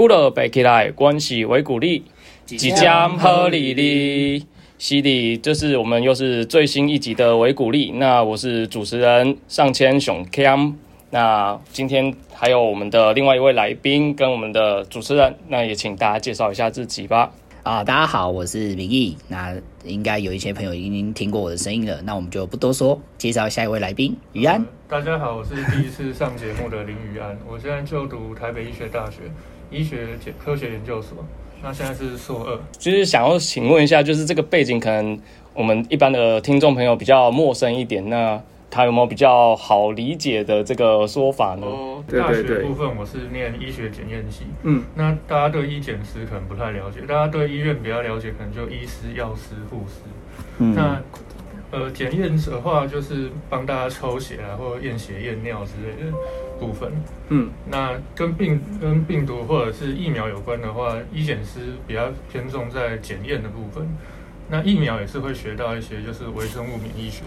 鼓了背起来，关系为鼓励，即将合理哩。犀利，这是我们又是最新一集的维鼓励。那我是主持人上千熊 Cam。那今天还有我们的另外一位来宾跟我们的主持人，那也请大家介绍一下自己吧。啊，大家好，我是明义。那应该有一些朋友已经听过我的声音了，那我们就不多说，介绍下一位来宾于安。大家好，我是第一次上节目的林于安，我现在就读台北医学大学医学科学研究所。那现在是硕二，就是想要请问一下，就是这个背景可能我们一般的听众朋友比较陌生一点，那他有没有比较好理解的这个说法呢？哦，大学部分我是念医学检验系，嗯，那大家对医检师可能不太了解，大家对医院比较了解，可能就医师、药师、护士，嗯，那。呃，检验的话就是帮大家抽血啊，或验血、验尿之类的部分。嗯，那跟病、跟病毒或者是疫苗有关的话，医检师比较偏重在检验的部分。那疫苗也是会学到一些，就是微生物免疫学。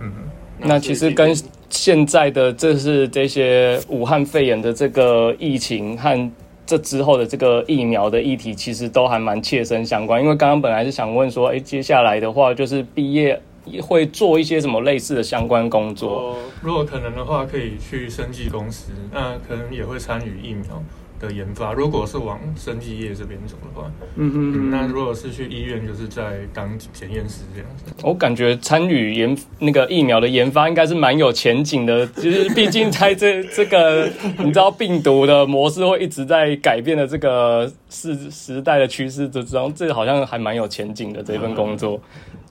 嗯，那其实跟现在的这是这些武汉肺炎的这个疫情和这之后的这个疫苗的议题，其实都还蛮切身相关。因为刚刚本来是想问说，哎，接下来的话就是毕业。会做一些什么类似的相关工作？如果可能的话，可以去生技公司，那可能也会参与疫苗的研发。如果是往生技业这边走的话，嗯嗯，那如果是去医院，就是在当检验师这样子。我感觉参与研那个疫苗的研发应该是蛮有前景的，就是毕竟在这这个 你知道病毒的模式会一直在改变的这个时时代的趋势之中，这好像还蛮有前景的这份工作。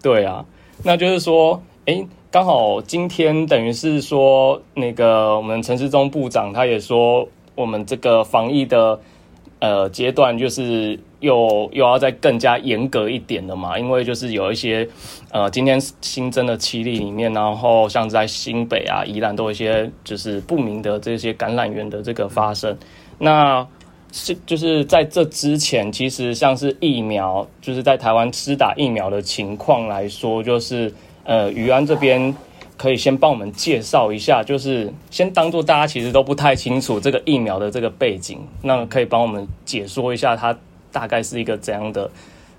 对啊。那就是说，哎，刚好今天等于是说，那个我们陈世忠部长他也说，我们这个防疫的呃阶段，就是又又要再更加严格一点的嘛，因为就是有一些呃今天新增的七例里面，然后像在新北啊、宜兰都有一些就是不明的这些感染源的这个发生，那是就是在这之前，其实像是疫苗，就是在台湾施打疫苗的情况来说，就是呃，余安这边可以先帮我们介绍一下，就是先当做大家其实都不太清楚这个疫苗的这个背景，那可以帮我们解说一下它大概是一个怎样的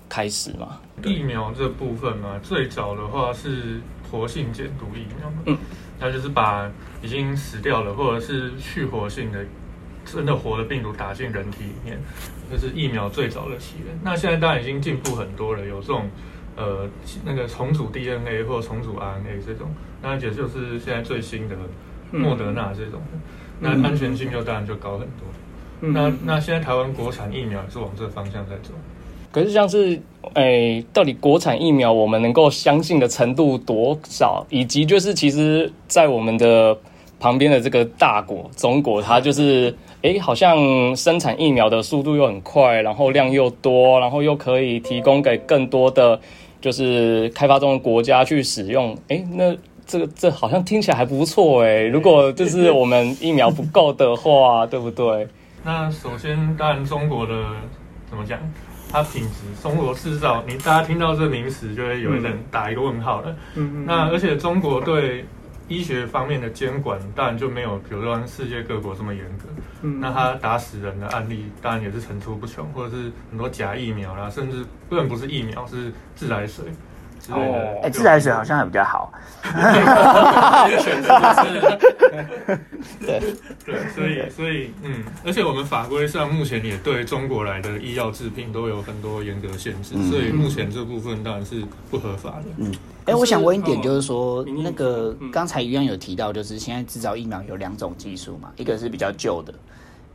开始吗？疫苗这部分嘛，最早的话是活性减毒疫苗，嗯，它就是把已经死掉了或者是去活性的。真的活的病毒打进人体里面，这是疫苗最早的起源。那现在当然已经进步很多了，有这种呃那个重组 DNA 或重组 RNA 这种，那也就是现在最新的莫德纳这种，那安全性就当然就高很多。那那现在台湾国产疫苗也是往这个方向在走。可是像是诶，到底国产疫苗我们能够相信的程度多少？以及就是其实，在我们的旁边的这个大国中国，它就是。哎，好像生产疫苗的速度又很快，然后量又多，然后又可以提供给更多的就是开发中的国家去使用。哎，那这个这好像听起来还不错哎。如果就是我们疫苗不够的话，对不对？那首先，当然中国的怎么讲？它品质，中国制造，你大家听到这名词就会有一点打一个问号了。嗯嗯。那而且中国对。医学方面的监管当然就没有，比如说世界各国这么严格。嗯，那他打死人的案例当然也是层出不穷，或者是很多假疫苗啦，甚至根本不是疫苗，是自来水。哦，哎，自来水好像还比较好。对对，所以所以嗯，而且我们法规上目前也对中国来的医药制品都有很多严格限制，所以目前这部分当然是不合法的。嗯，哎，我想问一点，就是说那个刚才一样有提到，就是现在制造疫苗有两种技术嘛，一个是比较旧的，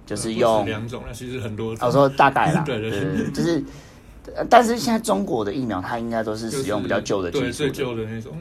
就是用两种，那其实很多。我说大概啦，对对对，就是。但是现在中国的疫苗，它应该都是使用比较旧的技术，最旧的那种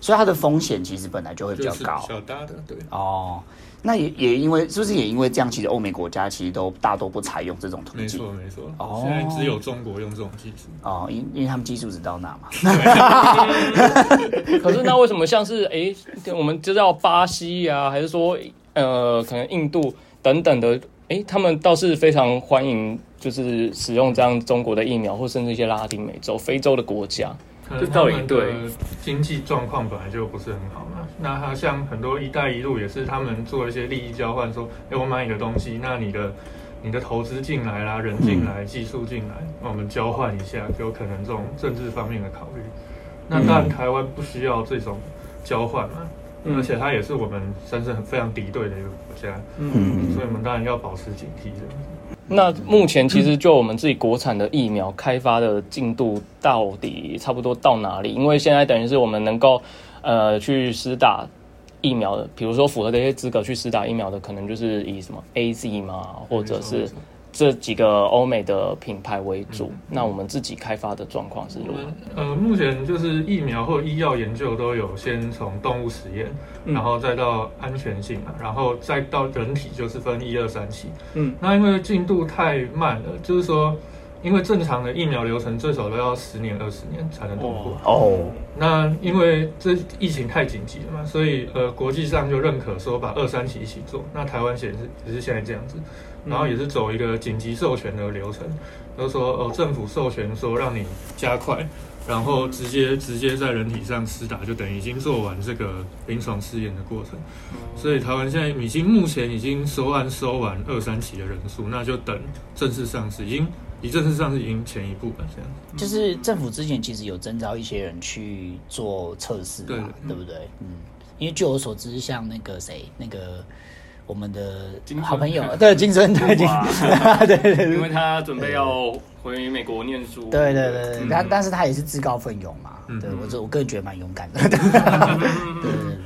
所以它的风险其实本来就会比较高，较大的，对。哦，那也也因为是不是也因为这样，其实欧美国家其实都大多不采用这种途径，没错没错。哦，现在只有中国用这种技术，哦，因因为他们技术只到那嘛。可是那为什么像是哎，我们知道巴西呀，还是说呃，可能印度等等的，哎，他们倒是非常欢迎。就是使用这样中国的疫苗，或甚至一些拉丁美洲、非洲的国家，就到底对。经济状况本来就不是很好嘛。那它像很多“一带一路”也是他们做一些利益交换，说：“哎，我买你的东西，那你的你的投资进来啦，人进来，技术进来，那我们交换一下，就有可能这种政治方面的考虑。那当然，台湾不需要这种交换嘛，而且它也是我们算是很非常敌对的一个国家，嗯，所以我们当然要保持警惕这样子。那目前其实就我们自己国产的疫苗开发的进度到底差不多到哪里？因为现在等于是我们能够呃去施打。疫苗的，比如说符合这些资格去施打疫苗的，可能就是以什么 A Z 嘛，或者是这几个欧美的品牌为主。那我们自己开发的状况是如何？呃，目前就是疫苗或医药研究都有先从动物实验，然后再到安全性嘛，然后再到人体，就是分一二三期。嗯，那因为进度太慢了，就是说。因为正常的疫苗流程最少都要十年二十年才能通过哦。那因为这疫情太紧急了嘛，所以呃国际上就认可说把二三期一起做。那台湾显示也是现在这样子，然后也是走一个紧急授权的流程，就是说哦政府授权说让你加快，然后直接直接在人体上施打，就等于已经做完这个临床试验的过程。所以台湾现在已经目前已经收案收完二三期的人数，那就等正式上市已经。离正式上市已经前一步了，这样。就是政府之前其实有征召一些人去做测试嘛，对不对？嗯，因为据我所知，像那个谁，那个我们的好朋友，对金生，对金，对对对，因为他准备要回美国念书，对对对对，但但是他也是自告奋勇嘛，对我这我个人觉得蛮勇敢的，对对对。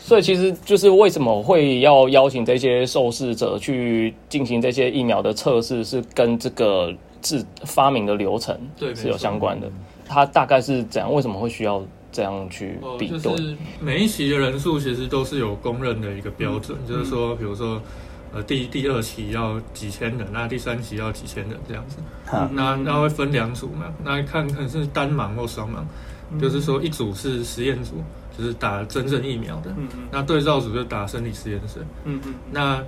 所以其实就是为什么会要邀请这些受试者去进行这些疫苗的测试，是跟这个。制发明的流程对是有相关的，它大概是怎样？为什么会需要这样去比对？就是每一期的人数其实都是有公认的一个标准，就是说，比如说，呃，第第二期要几千人，那第三期要几千人这样子。那那会分两组嘛？那看看是单盲或双盲，就是说一组是实验组，就是打真正疫苗的，那对照组就打生理实验室。嗯嗯，那。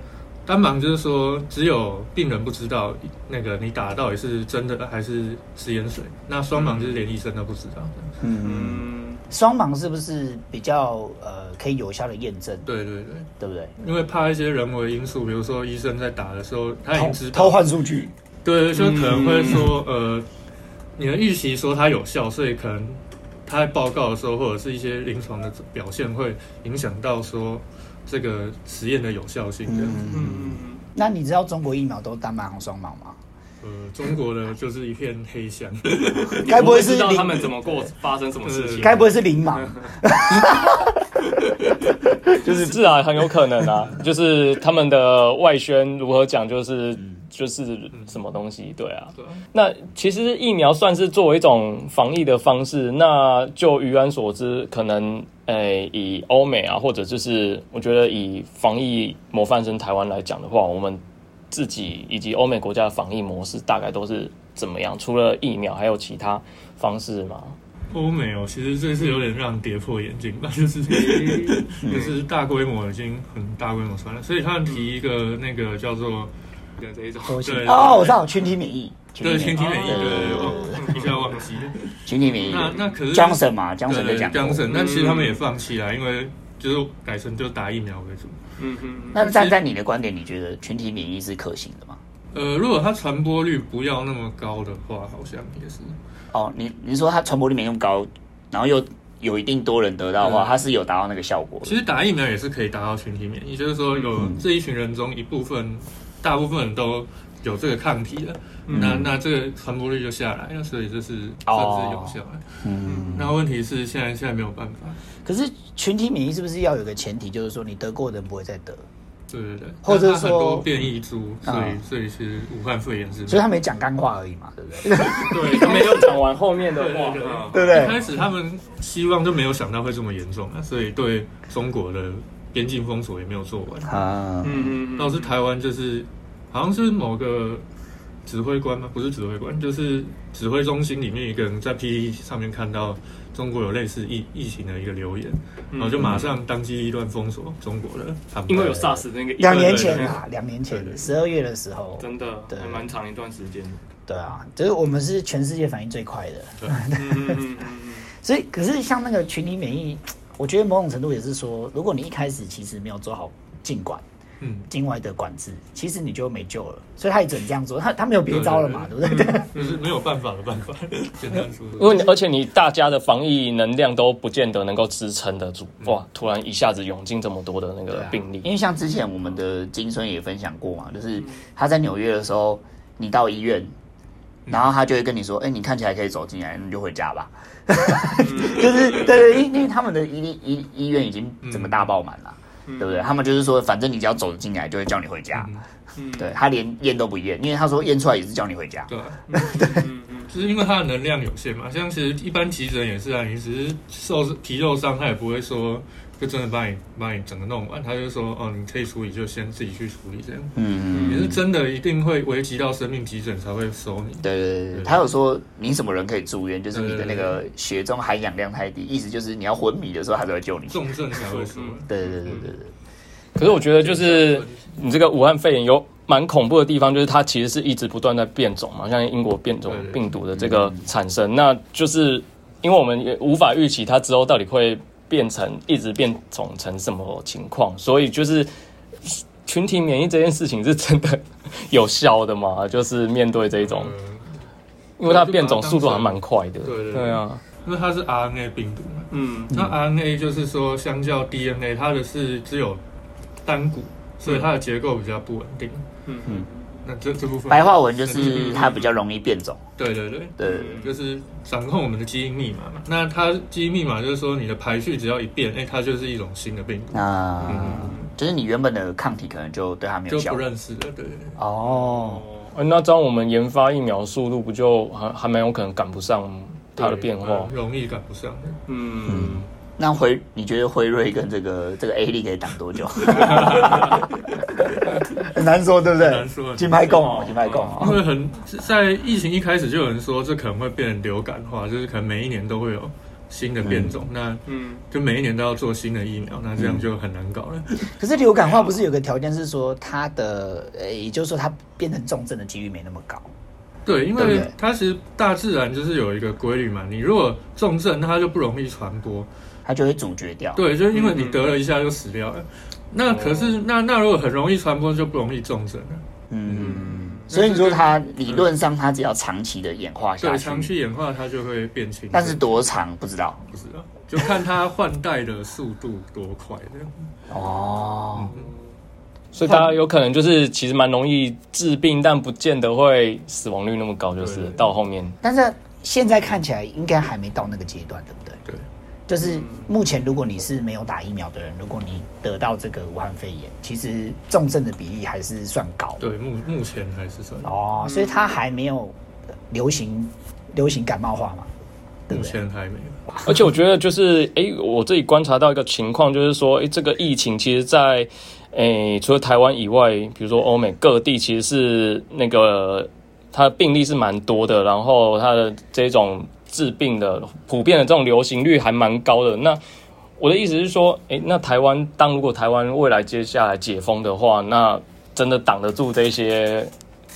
单盲就是说，只有病人不知道那个你打到底是真的还是食盐水。那双盲就是连医生都不知道。嗯，双盲是不是比较呃可以有效的验证？对对对，对不对？因为怕一些人为因素，比如说医生在打的时候，他已经知偷换数据。对，就可能会说呃，你的预期说它有效，所以可能他在报告的时候或者是一些临床的表现会影响到说。这个实验的有效性，这样。嗯，那你知道中国疫苗都单盲和双盲吗？呃，中国的就是一片黑箱。该不会是他们怎么过发生什么事情？该不会是零盲？就是自然很有可能啊，就是他们的外宣如何讲，就是。就是什么东西，对啊。那其实疫苗算是作为一种防疫的方式。那就于安所知，可能诶，以欧美啊，或者就是我觉得以防疫模范生台湾来讲的话，我们自己以及欧美国家的防疫模式大概都是怎么样？除了疫苗，还有其他方式吗？欧美哦，其实这是有点让跌破眼镜吧，就是 就是大规模已经很大规模传了，所以他们提一个那个叫做。这一种对哦，我知道群体免疫，对群体免疫，对对对，一下忘记了群体免疫。那那可是江省嘛，江省在讲江省，但其实他们也放弃了，因为就是改成就打疫苗为主。嗯哼。那站在你的观点，你觉得群体免疫是可行的吗？呃，如果它传播率不要那么高的话，好像也是。哦，你你说它传播率没那么高，然后又有一定多人得到的话，它是有达到那个效果。其实打疫苗也是可以达到群体免疫，就是说有这一群人中一部分。大部分人都有这个抗体了，那那这个传播率就下来了，所以这是算是有效的。嗯，那问题是现在现在没有办法。可是群体免疫是不是要有个前提，就是说你得过的人不会再得？对对对，或者说变异株，所以所以是武汉肺炎是。所以他没讲干话而已嘛，对不对？对，他没有讲完后面的话，对不对？一开始他们希望就没有想到会这么严重啊，所以对中国的边境封锁也没有做完啊。嗯嗯，倒是台湾就是。好像是某个指挥官吗？不是指挥官，就是指挥中心里面一个人在 PPT 上面看到中国有类似疫疫情的一个留言，然后就马上当机立断封锁中国的。因为有 SARS 那个两年前啊，两年前十二月的时候，真的还蛮长一段时间。对啊，就是我们是全世界反应最快的。对，所以可是像那个群体免疫，我觉得某种程度也是说，如果你一开始其实没有做好，尽管。嗯，境外的管制，其实你就没救了。所以他也只能这样做，他他没有别招了嘛，对不对？就是没有办法的办法，简单说。因为而且你大家的防疫能量都不见得能够支撑得住，哇！突然一下子涌进这么多的那个病例。因为像之前我们的金孙也分享过嘛，就是他在纽约的时候，你到医院，然后他就会跟你说：“哎，你看起来可以走进来，你就回家吧。” 就是对对，因因为他们的医医医院已经整个大爆满了，对不对？他们就是说，反正你只要走进来，就会叫你回家。对他连验都不验，因为他说验出来也是叫你回家。对 就是因为他的能量有限嘛。像其实一般急诊也是啊，你只是受皮肉伤，他也不会说。就真的帮你帮你整个弄完，他就说哦，你可以处理，就先自己去处理这样。嗯嗯，也是真的一定会危及到生命急诊才会收你。对对对，他有说你什么人可以住院，就是你的那个血中含氧量太低，意思就是你要昏迷的时候，他才会救你。重症才会收。对对对对对。可是我觉得就是你这个武汉肺炎有蛮恐怖的地方，就是它其实是一直不断在变种嘛，像英国变种病毒的这个产生，那就是因为我们也无法预期它之后到底会。变成一直变种成什么情况？所以就是群体免疫这件事情是真的 有效的嘛？就是面对这种，因为它变种速度还蛮快的。对对啊，因为它是 RNA 病毒嘛。嗯，那 RNA 就是说，相较 DNA，它的是只有单股，所以它的结构比较不稳定。嗯嗯。那这这部分白话文就是它比较容易变种。对对对对，就是掌控我们的基因密码嘛。那它基因密码就是说，你的排序只要一变，哎，它就是一种新的病毒啊。嗯，就是你原本的抗体可能就对它没有效，就不认识了。对。哦，那这样我们研发疫苗速度不就还还蛮有可能赶不上它的变化？容易赶不上。嗯。那辉，你觉得辉瑞跟这个这个 A 力可以挡多久？很难说，对不对？难说。金牌共，金牌共。因为很在疫情一开始就有人说，这可能会变成流感化，就是可能每一年都会有新的变种。那嗯，就每一年都要做新的疫苗，那这样就很难搞了。可是流感化不是有个条件是说，它的呃，也就是说它变成重症的几率没那么高。对，因为它其实大自然就是有一个规律嘛，你如果重症，那它就不容易传播。它就会阻绝掉。对，就是因为你得了一下就死掉了。那可是那那如果很容易传播，就不容易重症了。嗯，所以你说它理论上它只要长期的演化下去，长期演化它就会变轻。但是多长不知道，不知道，就看它换代的速度多快这样。哦，所以它有可能就是其实蛮容易治病，但不见得会死亡率那么高，就是到后面。但是现在看起来应该还没到那个阶段，对不对？对。就是目前，如果你是没有打疫苗的人，如果你得到这个武汉肺炎，其实重症的比例还是算高。对，目目前还是算哦，所以它还没有流行流行感冒化嘛？目前还没有。而且我觉得就是，哎，我这里观察到一个情况，就是说，哎，这个疫情其实，在哎除了台湾以外，比如说欧美各地，其实是那个它的病例是蛮多的，然后它的这种。治病的普遍的这种流行率还蛮高的。那我的意思是说，诶，那台湾当如果台湾未来接下来解封的话，那真的挡得住这些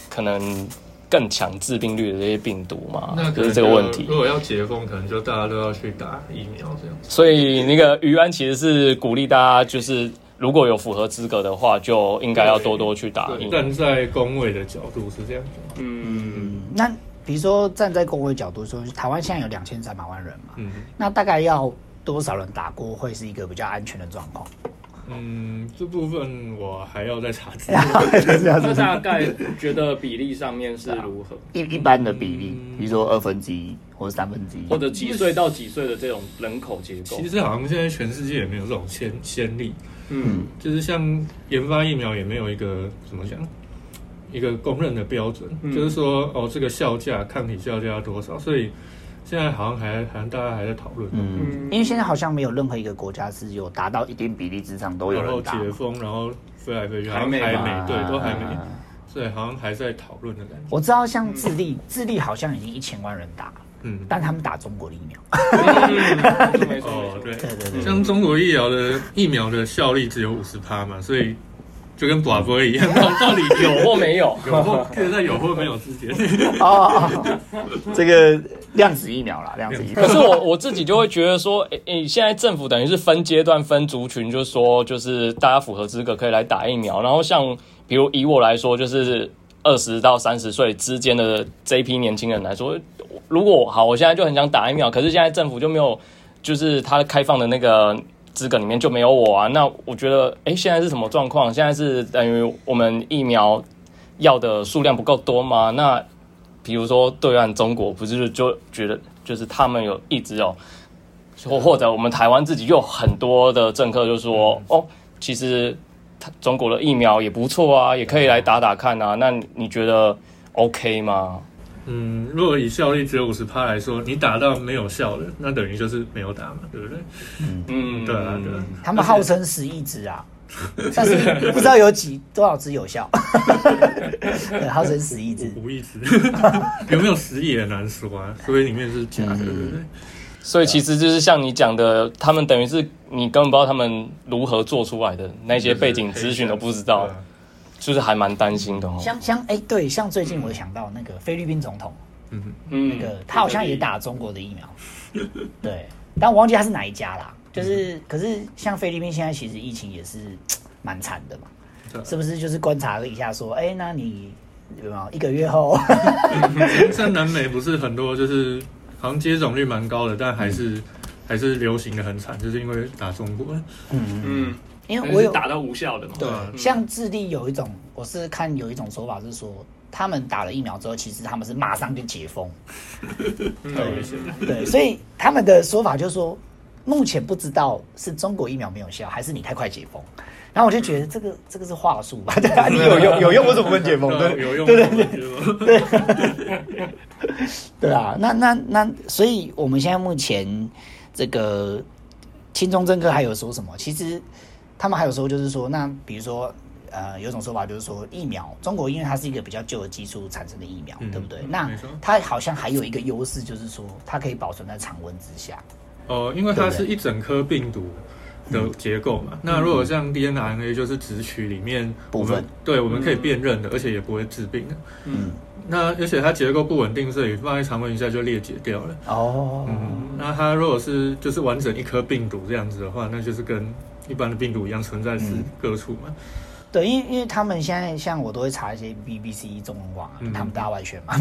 可能更强致病率的这些病毒吗？那就是这个问题。如果要解封，可能就大家都要去打疫苗这样。所以那个余安其实是鼓励大家，就是如果有符合资格的话，就应该要多多去打。站在工位的角度是这样子。嗯，那。比如说，站在工会角度说，台湾现在有两千三百万人嘛，那大概要多少人打过会是一个比较安全的状况？嗯，这部分我还要再查资料。那大概觉得比例上面是如何？一 一般的比例，比如说二分之一或者三分之一，或者几岁到几岁的这种人口结构。其实好像现在全世界也没有这种先先例。嗯，就是像研发疫苗也没有一个怎么讲？一个公认的标准，就是说，哦，这个效价抗体效价多少？所以现在好像还还大家还在讨论。嗯，因为现在好像没有任何一个国家是有达到一定比例之上都有人打。解封，然后飞来飞去，还没，对，都还没，所以好像还在讨论的感觉。我知道，像智利，智利好像已经一千万人打，嗯，但他们打中国的疫苗。哦，对对对，像中国疫苗的疫苗的效力只有五十趴嘛，所以。就跟寡妇一样，到底有或没有？有或现在有或没有之间。哦，这个量子疫苗啦，量子疫苗。可是我我自己就会觉得说，诶、诶，现在政府等于是分阶段、分族群，就是说，就是大家符合资格可以来打疫苗。然后像比如以我来说，就是二十到三十岁之间的这一批年轻人来说，如果好，我现在就很想打疫苗，可是现在政府就没有，就是它开放的那个。资格里面就没有我啊？那我觉得，哎，现在是什么状况？现在是等于我们疫苗要的数量不够多吗？那比如说对岸中国不是就觉得，就是他们有一直有，或或者我们台湾自己有很多的政客就说，哦，其实中国的疫苗也不错啊，也可以来打打看啊。那你觉得 OK 吗？嗯，如果以效率只有五十趴来说，你打到没有效的，那等于就是没有打嘛，对不对？嗯嗯，对啊对。他们号称十亿支啊，但是不知道有几多少支有效。对，号称十亿支，五亿支，有没有十亿也难说啊，所以里面是假的，对不对？所以其实就是像你讲的，他们等于是你根本不知道他们如何做出来的，那些背景资讯都不知道。就是还蛮担心的哦。像像哎，对，像最近我想到那个菲律宾总统，嗯嗯，那个他好像也打中国的疫苗，对，但我忘记他是哪一家啦。就是，可是像菲律宾现在其实疫情也是蛮惨的嘛，是不是？就是观察了一下，说，哎，那你有没有一个月后？在南美不是很多，就是好像接种率蛮高的，但还是还是流行的很惨，就是因为打中国。嗯嗯。因为我有打到无效的嘛，对，像智利有一种，我是看有一种说法是说，他们打了疫苗之后，其实他们是马上就解封，对对，所以他们的说法就是说，目前不知道是中国疫苗没有效，还是你太快解封。然后我就觉得这个这个是话术吧，对啊，你有用有用，我怎么会解封？对，有用，对对对对，对啊，那那那，所以我们现在目前这个轻中政客还有说什么？其实。他们还有时候就是说，那比如说，呃，有种说法就是说，疫苗中国因为它是一个比较旧的技术产生的疫苗，对不对？那它好像还有一个优势，就是说它可以保存在常温之下。哦，因为它是一整颗病毒的结构嘛。那如果像 DNA 就是只取里面部分，对，我们可以辨认的，而且也不会致病的。嗯。那而且它结构不稳定，所以放在常温一下就裂解掉了。哦。嗯。那它如果是就是完整一颗病毒这样子的话，那就是跟一般的病毒一样存在是各处嘛？对，因为因为他们现在像我都会查一些 BBC 中文网，他们大外宣嘛，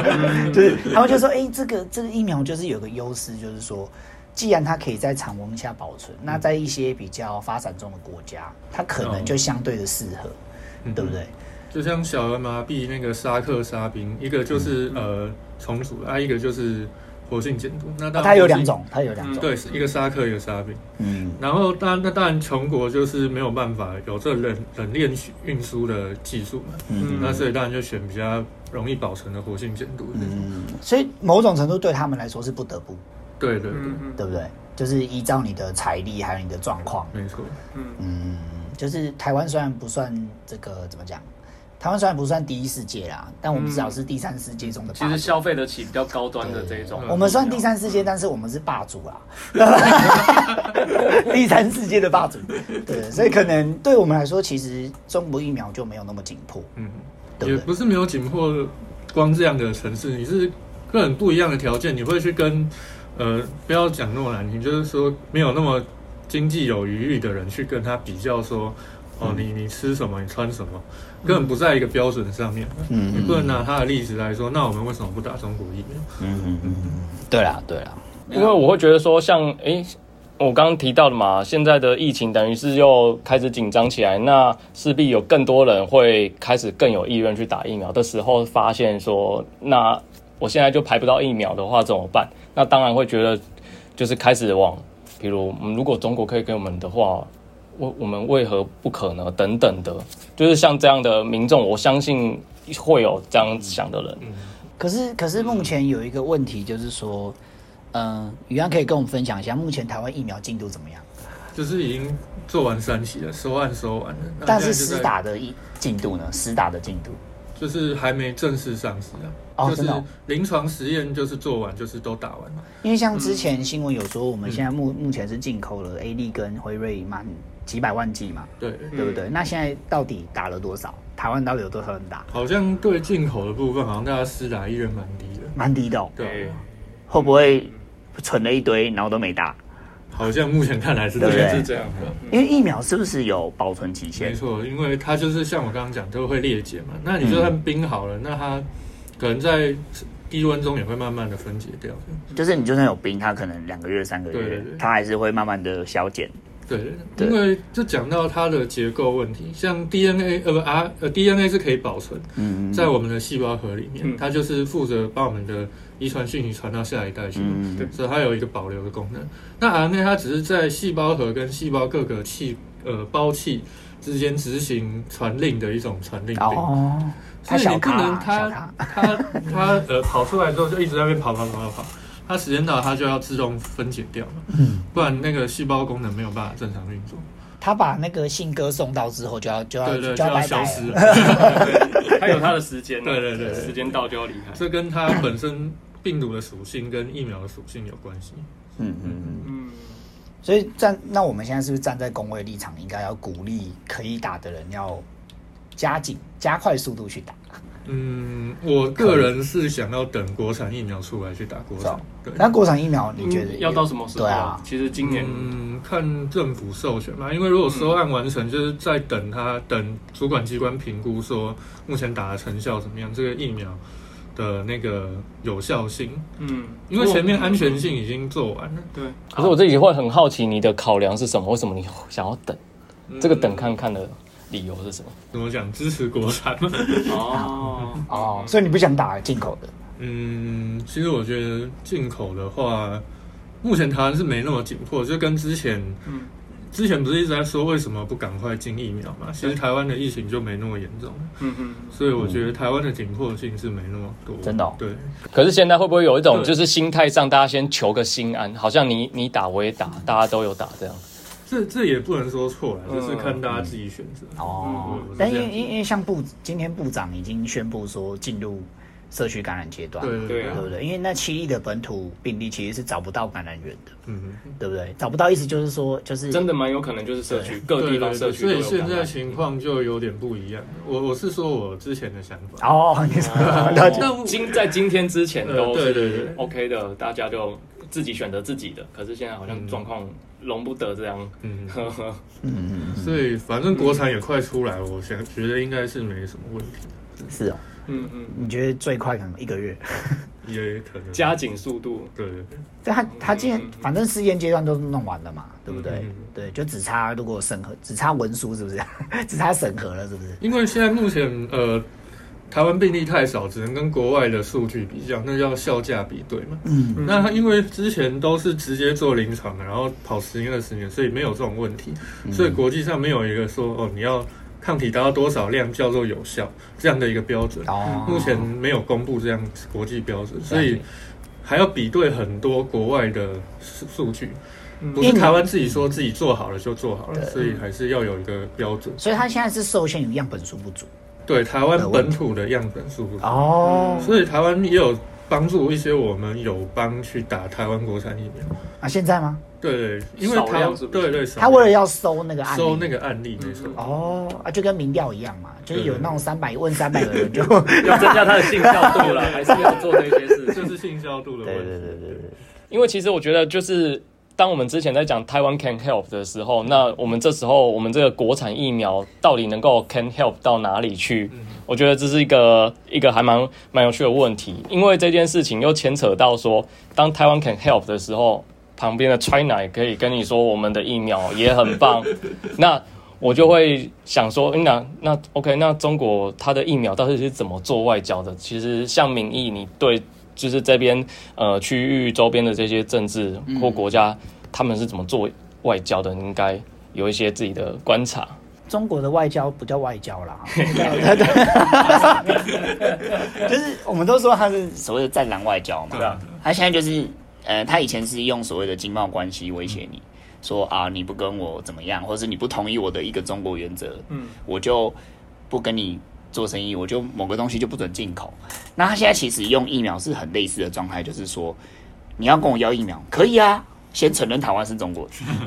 就是他们就说，哎，这个这个疫苗就是有个优势，就是说，既然它可以在常温下保存，那在一些比较发展中的国家，它可能就相对的适合，对不对？就像小儿麻痹那个沙克沙宾，一个就是呃重组，啊，一个就是。活性减毒，那它有两种，它有两种，对，一个沙克，一个沙宾。嗯，然后当那当然穷国就是没有办法有这冷冷链运输的技术嘛，嗯，那所以当然就选比较容易保存的活性减毒。嗯，所以某种程度对他们来说是不得不，对对对，对不对？就是依照你的财力还有你的状况，没错，嗯。嗯，就是台湾虽然不算这个怎么讲。台湾虽然不算第一世界啦，但我们至少是第三世界中的。其实消费得起比较高端的这一种。我们算第三世界，但是我们是霸主啦。第三世界的霸主，对，所以可能对我们来说，其实中国疫苗就没有那么紧迫。嗯，也不是没有紧迫，光这样的城市，你是个人不一样的条件，你会去跟呃，不要讲那么难听，就是说没有那么经济有余裕的人去跟他比较，说哦，你你吃什么，你穿什么。根本不在一个标准上面，嗯，你不能拿他的例子来说，那我们为什么不打中国疫苗？嗯嗯嗯，对啦对啦，因为我会觉得说，像诶，我刚刚提到的嘛，现在的疫情等于是又开始紧张起来，那势必有更多人会开始更有意愿去打疫苗的时候，发现说，那我现在就排不到疫苗的话怎么办？那当然会觉得就是开始往，比如如果中国可以给我们的话。我我们为何不可呢？等等的，就是像这样的民众，我相信会有这样想的人。可是，可是目前有一个问题，就是说，嗯，宇安可以跟我们分享一下，目前台湾疫苗进度怎么样？就是已经做完三期了，收案收完了。但是实打的一进度呢？实打的进度就是还没正式上市啊。哦，就是临床实验就是做完，就是都打完了。因为像之前新闻有说，我们现在目目前是进口了 A D 跟辉瑞满几百万剂嘛，对对不对？那现在到底打了多少？台湾到底有多少人打？好像对进口的部分，好像大家施打意愿蛮低的，蛮低的。对，会不会存了一堆，然后都没打？好像目前看来是是这样的。因为疫苗是不是有保存期限？没错，因为它就是像我刚刚讲，都会裂解嘛。那你就算冰好了，那它可能在低温中也会慢慢的分解掉。就是你就算有冰，它可能两个月、三个月，它还是会慢慢的消减。对，因为就讲到它的结构问题，像 DNA 呃不 R 呃 DNA 是可以保存，在我们的细胞核里面，它就是负责把我们的遗传讯息传到下一代去，对。所以它有一个保留的功能。那 RNA 它只是在细胞核跟细胞各个器呃胞器之间执行传令的一种传令兵，所以你不能它它它呃 跑出来之后就一直在那边跑跑跑跑跑。它时间到，它就要自动分解掉了，嗯，不然那个细胞功能没有办法正常运作。它把那个信鸽送到之后，就要就要就要消失了。它有它的时间，对对对，时间到就要离开。这跟它本身病毒的属性跟疫苗的属性有关系。嗯嗯嗯。所以站，那我们现在是不是站在工位立场，应该要鼓励可以打的人要加紧、加快速度去打？嗯，我个人是想要等国产疫苗出来去打国产。对，那国产疫苗你觉得要到什么时候？对啊，其实今年看政府授权嘛，因为如果收案完成，就是在等他等主管机关评估说目前打的成效怎么样，这个疫苗的那个有效性。嗯，因为前面安全性已经做完了。对，可是我自己会很好奇你的考量是什么？为什么你想要等？这个等看看的。理由是什么？怎么讲？支持国产哦 哦，所以你不想打进口的？嗯，其实我觉得进口的话，目前台湾是没那么紧迫，就跟之前，嗯，之前不是一直在说为什么不赶快进疫苗嘛？其实台湾的疫情就没那么严重，嗯嗯，所以我觉得台湾的紧迫性是没那么多，真的。对。可是现在会不会有一种就是心态上，大家先求个心安，好像你你打我也打，大家都有打这样。这这也不能说错了，就是看大家自己选择哦。但因因因为像部今天部长已经宣布说进入社区感染阶段，对对对。不对？因为那七亿的本土病例其实是找不到感染源的，嗯，对不对？找不到意思就是说，就是真的蛮有可能就是社区各地方社区，所以现在情况就有点不一样。我我是说我之前的想法。哦，你说 今在今天之前都对对对。OK 的，大家就自己选择自己的。可是现在好像状况。容不得这样，嗯 所以反正国产也快出来，我想觉得应该是没什么问题。是哦，嗯嗯，你觉得最快可能一个月？也可能加紧速度。对对对，他他今天反正试验阶段都弄完了嘛，对不对？对，就只差如果审核，只差文书是不是？只差审核了是不是？因为现在目前呃。台湾病例太少，只能跟国外的数据比较，那叫效价比对嘛。嗯，那因为之前都是直接做临床的，然后跑十年二十年，所以没有这种问题。所以国际上没有一个说哦，你要抗体达到多少量叫做有效这样的一个标准。哦，目前没有公布这样国际标准，所以还要比对很多国外的数数据，不是台湾自己说自己做好了就做好了，所以还是要有一个标准。所以它现在是受限于样本数不足。对台湾本土的样本数哦，所以台湾也有帮助一些我们友邦去打台湾国产疫苗啊？现在吗？对，因为他对对，他为了要收那个案例收那个案例，没错哦啊，就跟民调一样嘛，就是有那种三百问三百个人，就 要增加他的信效度了，还是要做那些事，就是信效度的问题。对对对对对，因为其实我觉得就是。当我们之前在讲台湾 can help 的时候，那我们这时候我们这个国产疫苗到底能够 can help 到哪里去？我觉得这是一个一个还蛮蛮有趣的问题，因为这件事情又牵扯到说，当台湾 can help 的时候，旁边的 China 也可以跟你说我们的疫苗也很棒，那我就会想说，那那 OK，那中国它的疫苗到底是怎么做外交的？其实像民意，你对。就是这边呃区域周边的这些政治或国家，他们是怎么做外交的？应该有一些自己的观察。中国的外交不叫外交啦，就是我们都说他是所谓的战狼外交嘛。对啊，他现在就是呃，他以前是用所谓的经贸关系威胁你，说啊你不跟我怎么样，或者是你不同意我的一个中国原则，嗯，我就不跟你。做生意，我就某个东西就不准进口。那他现在其实用疫苗是很类似的状态，就是说你要跟我要疫苗，可以啊，先承认台湾是中国。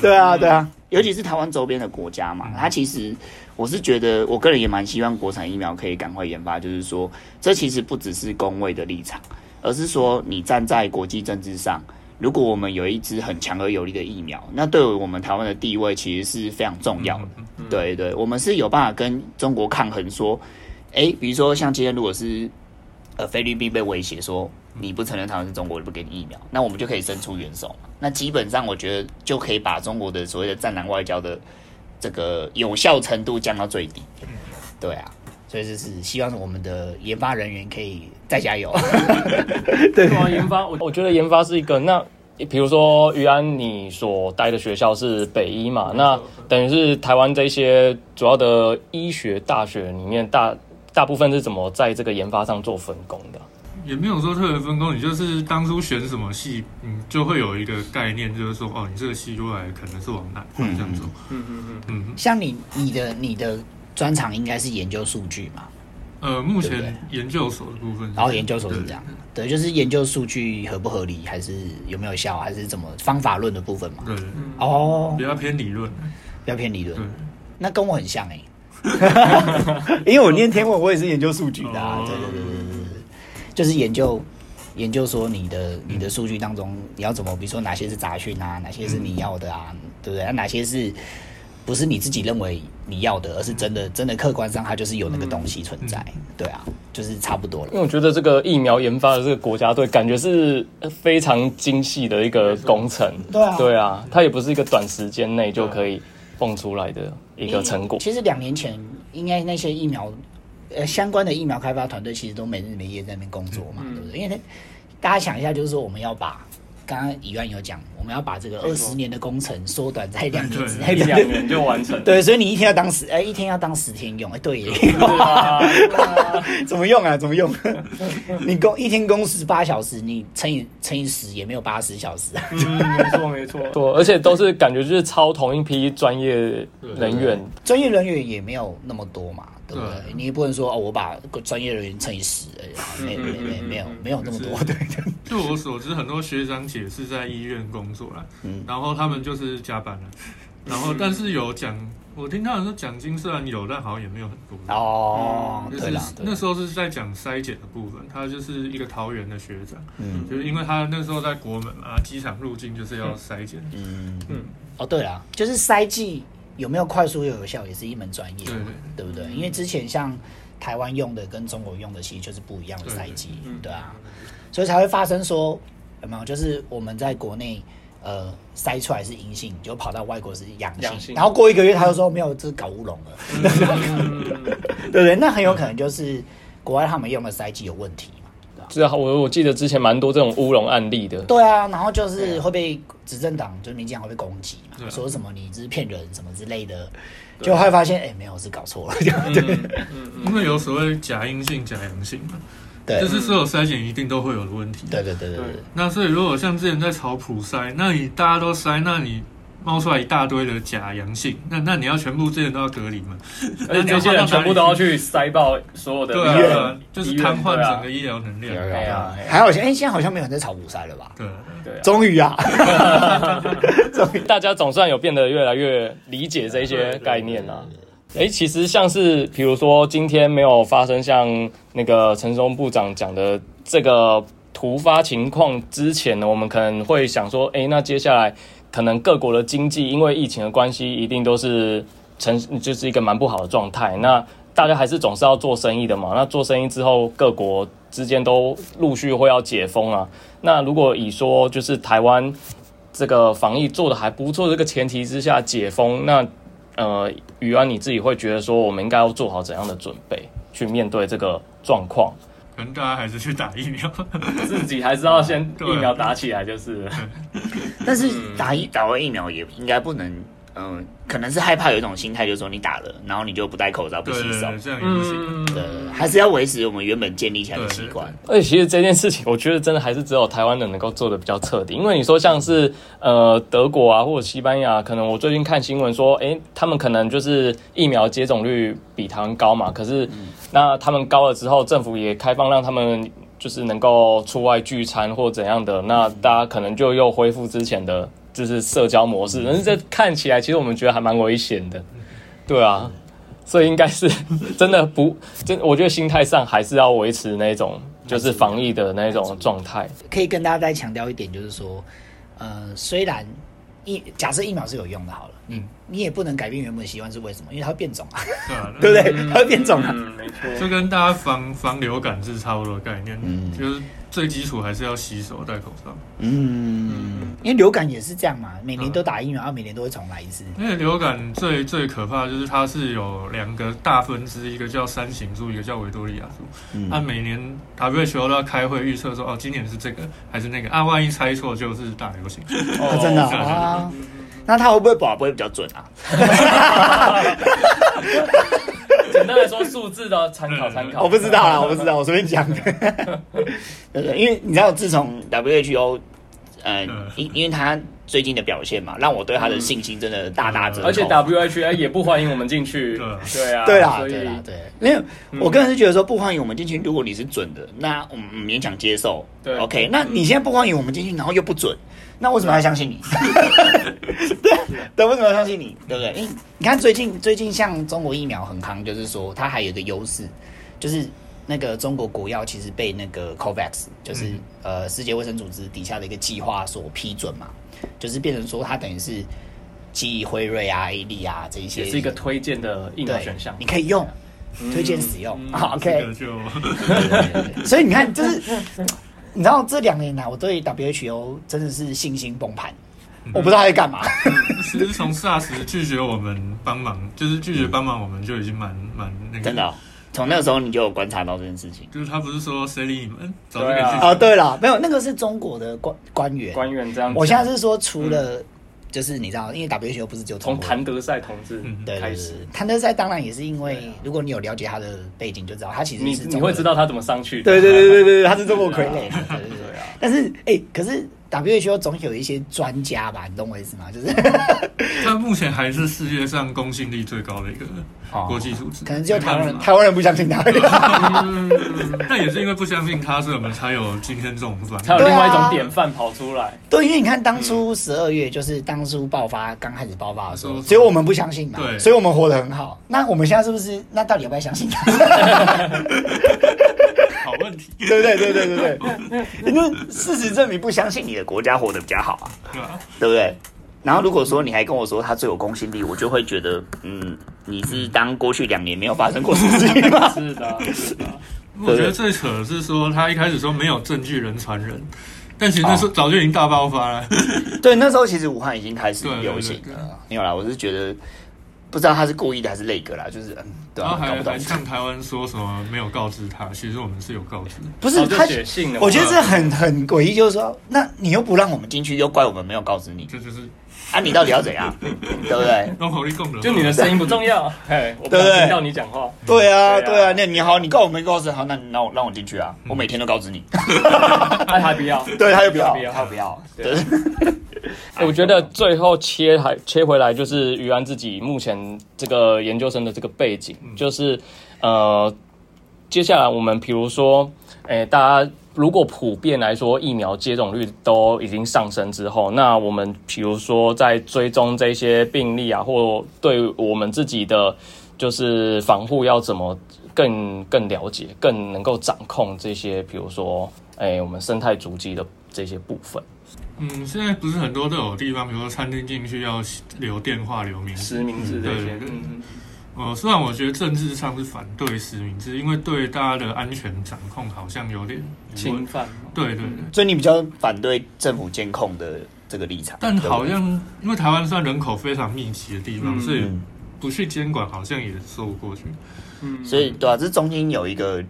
对啊，对啊，尤其是台湾周边的国家嘛，它其实我是觉得，我个人也蛮希望国产疫苗可以赶快研发。就是说，这其实不只是工位的立场，而是说你站在国际政治上，如果我们有一支很强而有力的疫苗，那对我们台湾的地位其实是非常重要的。对对，我们是有办法跟中国抗衡。说，哎，比如说像今天如果是呃菲律宾被威胁说。你不承认台湾是中国，就不给你疫苗，那我们就可以伸出援手那基本上，我觉得就可以把中国的所谓的战狼外交的这个有效程度降到最低。对啊，所以就是希望我们的研发人员可以再加油。对啊，研发，我我觉得研发是一个。那比如说于安，你所待的学校是北医嘛？那等于是台湾这些主要的医学大学里面，大大部分是怎么在这个研发上做分工的？也没有说特别分工，你就是当初选什么系，你，就会有一个概念，就是说，哦，你这个系出来可能是往哪方向走。嗯嗯嗯嗯。像你你的你的专长应该是研究数据嘛？呃，目前研究所的部分，然后研究所是这样，对，就是研究数据合不合理，还是有没有效，还是怎么方法论的部分嘛？对，哦，比较偏理论，比较偏理论。那跟我很像哎，因为我念天文，我也是研究数据的。对对对对对。就是研究研究说你的你的数据当中你要怎么，比如说哪些是杂讯啊，哪些是你要的啊，对不对？那哪些是不是你自己认为你要的，而是真的真的客观上它就是有那个东西存在？对啊，就是差不多了。因为我觉得这个疫苗研发的这个国家队，感觉是非常精细的一个工程。对啊，对啊，它也不是一个短时间内就可以蹦出来的一个成果。其实两年前应该那些疫苗。呃，相关的疫苗开发团队其实都没日没夜在那边工作嘛，对不对？因为大家想一下，就是说我们要把刚刚以院有讲，我们要把这个二十年的工程缩短在两年之内，两年就完成。对，所以你一天要当十，哎，一天要当十天用，哎，对耶。怎么用啊？怎么用？你工一天工时八小时，你乘以乘以十也没有八十小时啊。嗯，没错没错。对，而且都是感觉就是超同一批专业人员，专业人员也没有那么多嘛。对不对？你也不能说哦，我把专业人员乘以十，没没没没有没有那么多。对，对。据我所知，很多学长姐是在医院工作了，嗯，然后他们就是加班了，然后但是有奖，我听他们说奖金虽然有，但好像也没有很多。哦。就是那时候是在讲筛检的部分，他就是一个桃园的学长，嗯，就是因为他那时候在国门嘛，机场入境就是要筛检，嗯。嗯，哦对了，就是筛剂。有没有快速又有效，也是一门专业，对。不对？因为之前像台湾用的跟中国用的其实就是不一样的赛季，对啊，所以才会发生说有没有？就是我们在国内呃筛出来是阴性，就跑到外国是阳性，然后过一个月他就说没有，这是搞乌龙了，对不对？那很有可能就是国外他们用的筛剂有问题。是啊，我我记得之前蛮多这种乌龙案例的。对啊，然后就是会被执政党，就是民进党会被攻击嘛，说什么你这是骗人什么之类的，就会发现哎，没有是搞错了，对，因为有所谓假阴性、假阳性嘛，对，就是所有筛检一定都会有的问题。对对对对对。那所以如果像之前在炒普筛，那你大家都筛，那你。冒出来一大堆的假阳性，那那你要全部之前都要隔离嘛？而且这些人全部都要去塞爆所有的医院，就是瘫痪整个医疗能量。对啊，还好，现哎，现在好像没有人在炒普筛了吧？对对，终于啊，终于大家总算有变得越来越理解这些概念了。哎，其实像是比如说今天没有发生像那个陈松部长讲的这个突发情况之前呢，我们可能会想说，哎，那接下来。可能各国的经济因为疫情的关系，一定都是成就是一个蛮不好的状态。那大家还是总是要做生意的嘛。那做生意之后，各国之间都陆续会要解封啊。那如果以说就是台湾这个防疫做的还不错这个前提之下解封，那呃，宇安你自己会觉得说，我们应该要做好怎样的准备去面对这个状况？可能大家还是去打疫苗，自己还是要先 疫苗打起来就是。但是打疫打完疫苗也应该不能。嗯，可能是害怕有一种心态，就是说你打了，然后你就不戴口罩、不洗手，这样也不行。对，还是要维持我们原本建立起来的习惯。而且其实这件事情，我觉得真的还是只有台湾人能够做的比较彻底。因为你说像是呃德国啊或者西班牙，可能我最近看新闻说，哎，他们可能就是疫苗接种率比台湾高嘛。可是那他们高了之后，政府也开放让他们就是能够出外聚餐或怎样的，那大家可能就又恢复之前的。之就是社交模式，但是这看起来其实我们觉得还蛮危险的，对啊，所以应该是 真的不真，我觉得心态上还是要维持那种就是防疫的那种状态。可以跟大家再强调一点，就是说，呃，虽然疫假设疫苗是有用的，好了。嗯，你也不能改变原本习惯，是为什么？因为它会变种啊，对不对？它会变种啊，没错。就跟大家防防流感是差不多的概念，嗯，就是最基础还是要洗手、戴口罩。嗯，因为流感也是这样嘛，每年都打疫苗，每年都会重来一次。因为流感最最可怕就是它是有两个大分支，一个叫三型株，一个叫维多利亚株。嗯，那每年 WHO 都要开会预测说，哦，今年是这个还是那个？啊，万一猜错就是大流行。哦，真的啊。那他会不会保不会比较准啊？简单来说，数字的参考参考。我不知道啊，我不知道，我随便讲的。对对，因为你知道，自从 WHO，呃，因因为他最近的表现嘛，让我对他的信心真的大大增。而且 WHO 也不欢迎我们进去。对啊，对啊，对啊，对。因为我个人是觉得说，不欢迎我们进去，如果你是准的，那我们勉强接受。对，OK。那你现在不欢迎我们进去，然后又不准。那为什么要相信你？对对，为什么要相信你？对不对？因为你看最近最近像中国疫苗很康，就是说它还有一个优势，就是那个中国国药其实被那个 COVAX，就是呃世界卫生组织底下的一个计划所批准嘛，就是变成说它等于是继辉瑞啊、A 利啊这一些，是一个推荐的疫苗选项，你可以用，推荐使用。OK，所以你看，就是。你知道这两年来，我对 WHO 真的是信心崩盘，我不知道他在干嘛。其实从 SARS 拒绝我们帮忙，就是拒绝帮忙，我们就已经蛮蛮那个。真的，从那个时候你就有观察到这件事情。就是他不是说谁理你们？对啊。哦，对了，没有，那个是中国的官官员。官员这样。我现在是说，除了。就是你知道，因为 WHO 不是就从谭德赛同志开始，谭德赛当然也是因为，如果你有了解他的背景，就知道他其实是你会知道他怎么上去。对对对对对，他是中国傀儡。对对对啊！但是哎，可是 WHO 总有一些专家吧？你懂我意思吗？就是 他目前还是世界上公信力最高的一个国际组织，可能只有台湾人台湾人不相信他。但也是因为不相信他，所以我们才有今天这种才有另外一种典范跑出来。对，因为你看当初十二月就是当初爆发刚开始爆发的时候，只有我们不相信嘛，对，所以我们活得很好。那我们现在是不是？那到底要不要相信他？好问题，对不对？对对对对，因为事实证明不相信你的国家活得比较好啊，对不对？然后如果说你还跟我说他最有公信力，我就会觉得，嗯，你是当过去两年没有发生过事情吗？是的，是的。我觉得最扯的是说他一开始说没有证据人传人，但其实那时候早就已经大爆发了。对，那时候其实武汉已经开始流行了。没有啦，我是觉得。不知道他是故意的还是那个啦，就是嗯，然后还还向台湾说什么没有告知他，其实我们是有告知，不是他写信我觉得这很很诡异，就是说，那你又不让我们进去，又怪我们没有告知你，这就是啊，你到底要怎样，对不对？用口力共的，就你的声音不重要，哎，对不对？要你讲话，对啊，对啊，那你好，你告我没告知，好，那让我让我进去啊，我每天都告知你，那他还不要，对，他又不要，他不要，对。我觉得最后切还切回来，就是于安自己目前这个研究生的这个背景，就是呃，接下来我们比如说，诶，大家如果普遍来说疫苗接种率都已经上升之后，那我们比如说在追踪这些病例啊，或对我们自己的就是防护要怎么更更了解，更能够掌控这些，比如说，诶，我们生态足迹的这些部分。嗯，现在不是很多都有地方，比如说餐厅进去要留电话、留名、实名制这些。呃，虽然我觉得政治上是反对实名制，因为对大家的安全掌控好像有点侵犯。对对对，所以你比较反对政府监控的这个立场。但好像因为台湾算人口非常密集的地方，所以不去监管好像也说不过去。嗯，所以对啊，这中间有一个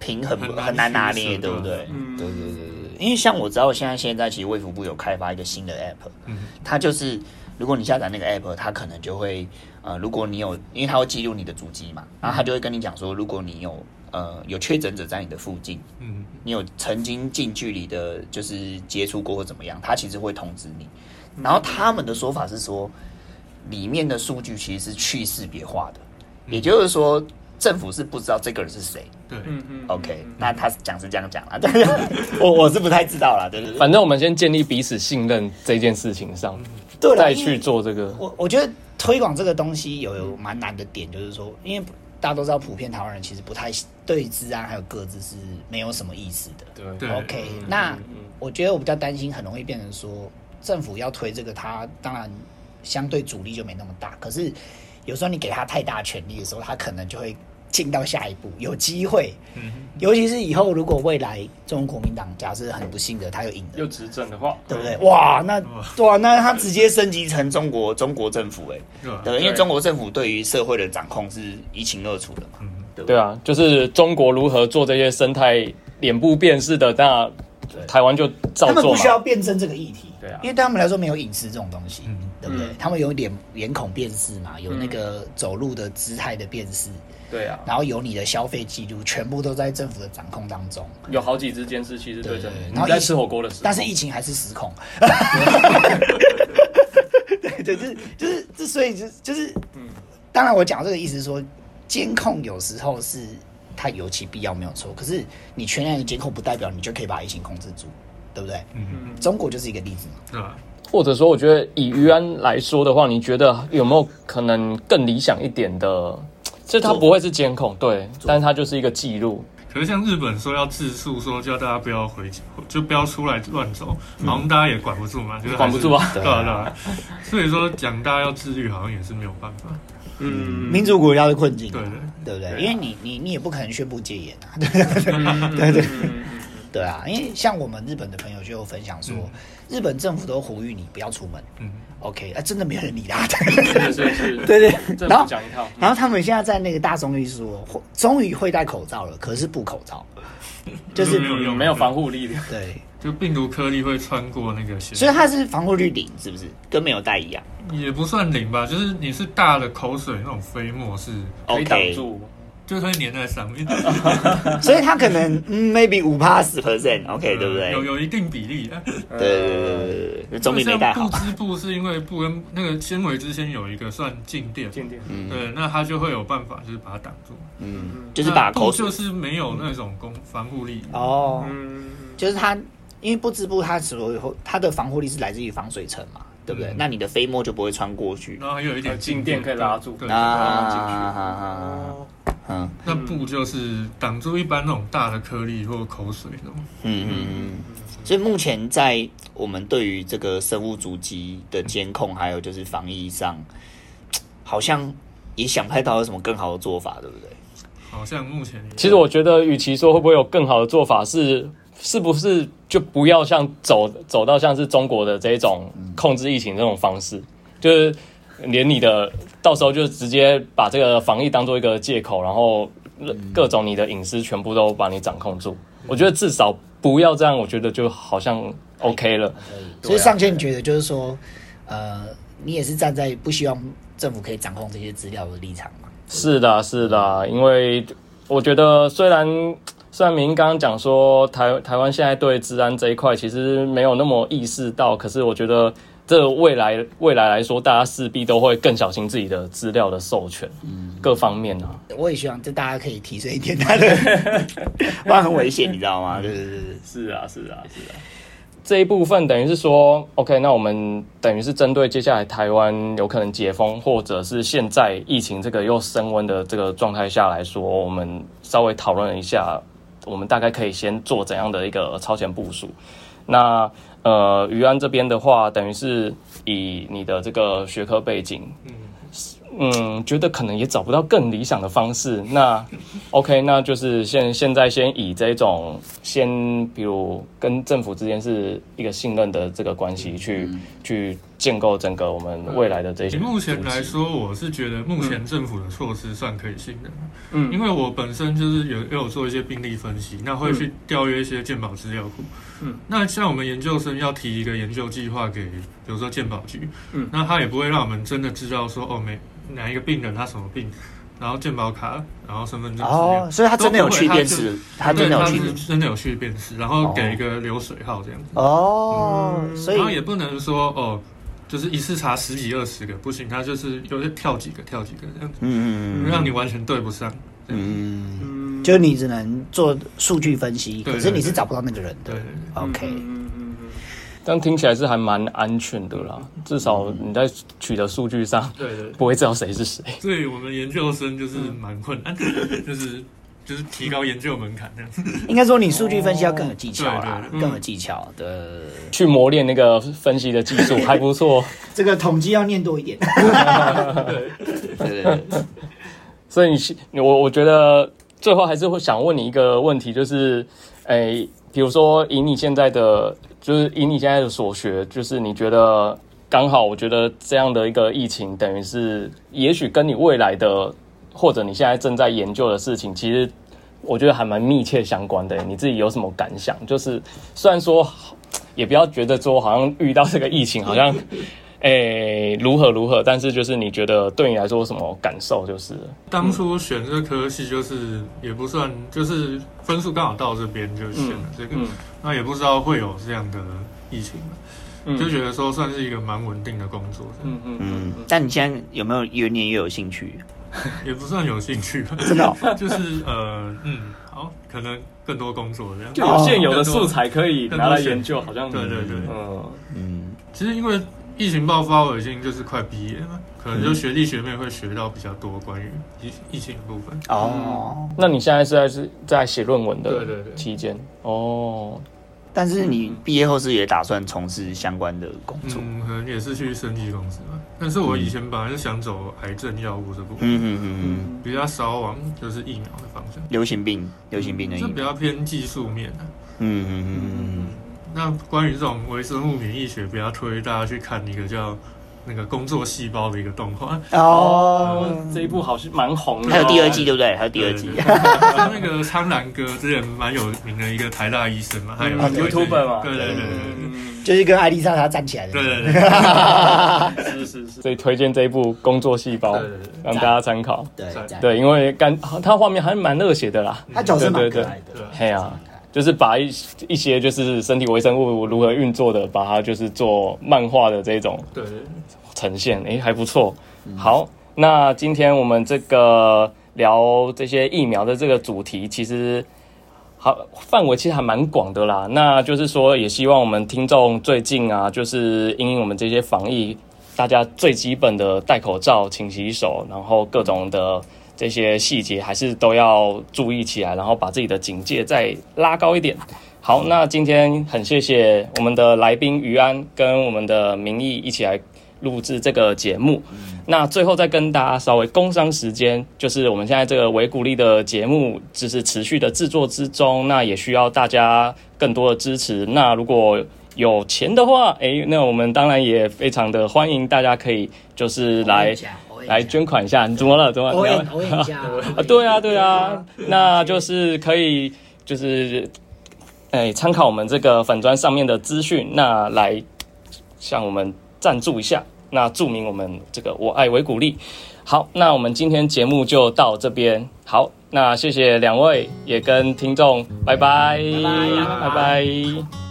平衡很难拿捏，对不对？嗯，对对对对。因为像我知道，现在现在其实卫福部有开发一个新的 app，嗯，它就是如果你下载那个 app，它可能就会呃，如果你有，因为它会记录你的足迹嘛，然后它就会跟你讲说，如果你有呃有确诊者在你的附近，嗯，你有曾经近距离的，就是接触过或怎么样，它其实会通知你。然后他们的说法是说，里面的数据其实是去识别化的，也就是说。政府是不知道这个人是谁。对，嗯嗯，OK，那他讲是这样讲啦，对，我我是不太知道啦，对对对。反正我们先建立彼此信任这件事情上，对，再去做这个。我我觉得推广这个东西有有蛮难的点，就是说，因为大家都知道，普遍台湾人其实不太对治安还有各自是没有什么意思的。对，OK，那我觉得我比较担心，很容易变成说政府要推这个，他当然相对阻力就没那么大，可是。有时候你给他太大权力的时候，他可能就会进到下一步，有机会。嗯，尤其是以后如果未来中国国民党假设很不幸的他又赢了，又执政的话，对不对？哇，那哇，那他直接升级成中国中国政府，哎，对，因为中国政府对于社会的掌控是一清二楚的嘛。嗯，对啊，就是中国如何做这些生态脸部辨识的，那台湾就照做他们不需要辩证这个议题，对啊，因为对他们来说没有隐私这种东西。对不对？他们有脸脸孔辨识嘛，有那个走路的姿态的辨识，对啊，然后有你的消费记录，全部都在政府的掌控当中。有好几只监视器是对着你，然后在吃火锅的时候，但是疫情还是失控。对 对，就是就是之，所以就就是嗯，当然我讲这个意思是说，监控有时候是它尤其必要没有错，可是你全然的监控不代表你就可以把疫情控制住，对不对？嗯嗯，中国就是一个例子嘛，对吧？或者说，我觉得以于安来说的话，你觉得有没有可能更理想一点的？这它不会是监控，对，但是它就是一个记录。可是像日本说要自述，说叫大家不要回，就不要出来乱走，好像大家也管不住嘛，就是管不住啊，对啊对啊？所以说讲大家要自律，好像也是没有办法。嗯，民主国家的困境，对对对不对？因为你你你也不可能宣布戒严啊，对对对。对啊，因为像我们日本的朋友就有分享说，日本政府都呼吁你不要出门。嗯，OK，啊，真的没有人理他。是是是，对对。然后讲一套，然后他们现在在那个大众律说，终于会戴口罩了，可是不口罩，就是有没有防护力的。对，就病毒颗粒会穿过那个，所以它是防护率零，是不是？跟没有戴一样？也不算零吧，就是你是大的口水那种飞沫是可以挡住。就会粘在上面，所以它可能 maybe 五趴十 percent，OK，对不对？有有一定比例的，对对对对总比没带好。布织布是因为布跟那个纤维之间有一个算静电，静电，对，那它就会有办法，就是把它挡住，嗯，就是把口就是没有那种攻防护力。哦，嗯，就是它因为布织布它所有它的防护力是来自于防水层嘛。对不对？那你的飞沫就不会穿过去，然后还有一点静电可以拉住，啊，嗯，那布就是挡住一般那种大的颗粒或口水的。嗯嗯嗯。所以目前在我们对于这个生物足迹的监控，还有就是防疫上，好像也想不到有什么更好的做法，对不对？好像目前，其实我觉得，与其说会不会有更好的做法，是。是不是就不要像走走到像是中国的这种控制疫情这种方式，就是连你的到时候就直接把这个防疫当做一个借口，然后各种你的隐私全部都把你掌控住。我觉得至少不要这样，我觉得就好像 OK 了。所以上线觉得就是说，呃，你也是站在不希望政府可以掌控这些资料的立场嘛？是的，是的，因为我觉得虽然。虽然明刚刚讲说台台湾现在对治安这一块其实没有那么意识到，可是我觉得这未来未来来说，大家势必都会更小心自己的资料的授权，嗯，各方面啊。我也希望这大家可以提升一点，他的，不然很危险，你知道吗？对对对，是啊是啊是啊。这一部分等于是说，OK，那我们等于是针对接下来台湾有可能解封，或者是现在疫情这个又升温的这个状态下来说，我们稍微讨论一下。我们大概可以先做怎样的一个超前部署？那呃，余安这边的话，等于是以你的这个学科背景，嗯嗯，觉得可能也找不到更理想的方式。那 OK，那就是现现在先以这种先，比如跟政府之间是一个信任的这个关系去去。建构整个我们未来的这些。目前来说，我是觉得目前政府的措施算可以信任。嗯，因为我本身就是有也有做一些病例分析，那会去调阅一些健保资料库。嗯，那像我们研究生要提一个研究计划给，比如说健保局。嗯，那他也不会让我们真的知道说哦，每哪一个病人他什么病，然后健保卡，然后身份证哦，所以他真的有去辨识，他真的有去，真的有去辨识，然后给一个流水号这样子。哦，所以然后也不能说哦。就是一次查十几二十个不行，他就是有些跳几个跳几个这样子，嗯嗯嗯，让你完全对不上。嗯，就你只能做数据分析，可是你是找不到那个人的。OK，嗯嗯嗯，这样听起来是还蛮安全的啦，至少你在取得数据上，对对，不会知道谁是谁。所以我们研究生就是蛮困难，就是。就是提高研究门槛这样子，应该说你数据分析要更有技巧啦，更有技巧的去磨练那个分析的技术还不错。这个统计要念多一点。对对对。所以你我我觉得最后还是会想问你一个问题，就是诶，比如说以你现在的，就是以你现在的所学，就是你觉得刚好，我觉得这样的一个疫情，等于是也许跟你未来的。或者你现在正在研究的事情，其实我觉得还蛮密切相关的。你自己有什么感想？就是虽然说，也不要觉得说好像遇到这个疫情好像，诶如何如何，但是就是你觉得对你来说什么感受？就是当初选这科系，就是也不算，就是分数刚好到这边就选了这个，那也不知道会有这样的疫情。就觉得说算是一个蛮稳定的工作。嗯嗯嗯。但你现在有没有越念越有兴趣？也不算有兴趣，真的，就是呃，嗯，好，可能更多工作这样，就有现有的素材可以拿来研究，好像对对对，嗯。嗯，其实因为疫情爆发，我已经就是快毕业了，可能就学弟学妹会学到比较多关于疫疫情的部分。哦，那你现在是在是在写论文的对对对。期间？哦。但是你毕业后是也打算从事相关的工作？嗯，可能也是去生技公司吧。但是我以前本来是想走癌症药物这部分，嗯嗯嗯嗯，比较少往就是疫苗的方向。流行病，流行病的，就比较偏技术面的。嗯嗯嗯嗯。那关于这种微生物免疫学，比较推大家去看一个叫。那个工作细胞的一个动画。哦，这一部好像蛮红的，还有第二季对不对？还有第二季，那个苍兰哥之前蛮有名的一个台大医生嘛，还有 YouTube 嘛，对对对。对，就是跟艾丽莎她站起来的，对对对，是是是，所以推荐这一部工作细胞，让大家参考，对对，因为感他画面还是蛮热血的啦，他角色蛮可爱的，嘿啊。就是把一一些就是身体微生物如何运作的，把它就是做漫画的这种对呈现，哎，还不错。好，那今天我们这个聊这些疫苗的这个主题，其实好范围其实还蛮广的啦。那就是说，也希望我们听众最近啊，就是因为我们这些防疫，大家最基本的戴口罩、勤洗手，然后各种的。这些细节还是都要注意起来，然后把自己的警戒再拉高一点。好，那今天很谢谢我们的来宾于安跟我们的明义一起来录制这个节目。那最后再跟大家稍微工商时间，就是我们现在这个维鼓励的节目就是持续的制作之中，那也需要大家更多的支持。那如果有钱的话，哎，那我们当然也非常的欢迎大家可以就是来。来捐款一下，你怎么了？怎么？我我一下 啊！对啊，对啊，那就是可以，就是哎，参考我们这个粉砖上面的资讯，那来向我们赞助一下，那注明我们这个我爱维古力。好，那我们今天节目就到这边。好，那谢谢两位，也跟听众拜拜，拜拜，拜拜。